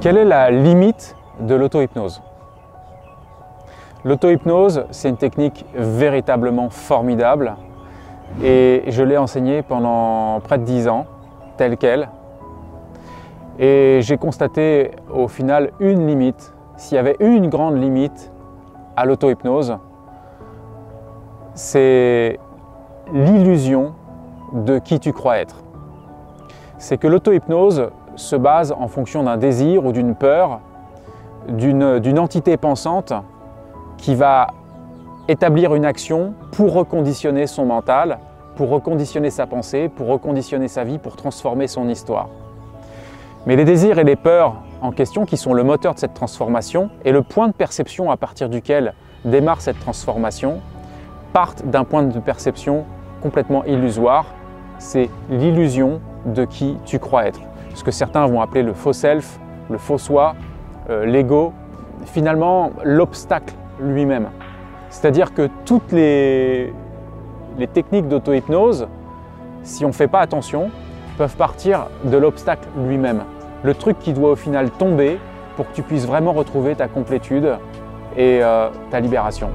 Quelle est la limite de l'auto-hypnose? L'auto-hypnose, c'est une technique véritablement formidable et je l'ai enseignée pendant près de 10 ans, telle qu'elle. Et j'ai constaté au final une limite. S'il y avait une grande limite à l'auto-hypnose, c'est l'illusion de qui tu crois être. C'est que l'auto-hypnose se base en fonction d'un désir ou d'une peur, d'une entité pensante qui va établir une action pour reconditionner son mental, pour reconditionner sa pensée, pour reconditionner sa vie, pour transformer son histoire. Mais les désirs et les peurs en question, qui sont le moteur de cette transformation et le point de perception à partir duquel démarre cette transformation, partent d'un point de perception complètement illusoire. C'est l'illusion de qui tu crois être. Ce que certains vont appeler le faux self, le faux soi, euh, l'ego, finalement l'obstacle lui-même. C'est-à-dire que toutes les, techniques d'auto-hypnose, si on ne fait pas attention, peuvent partir de l'obstacle lui-même. Le truc qui doit au final tomber pour que tu puisses vraiment retrouver ta complétude et euh, ta libération.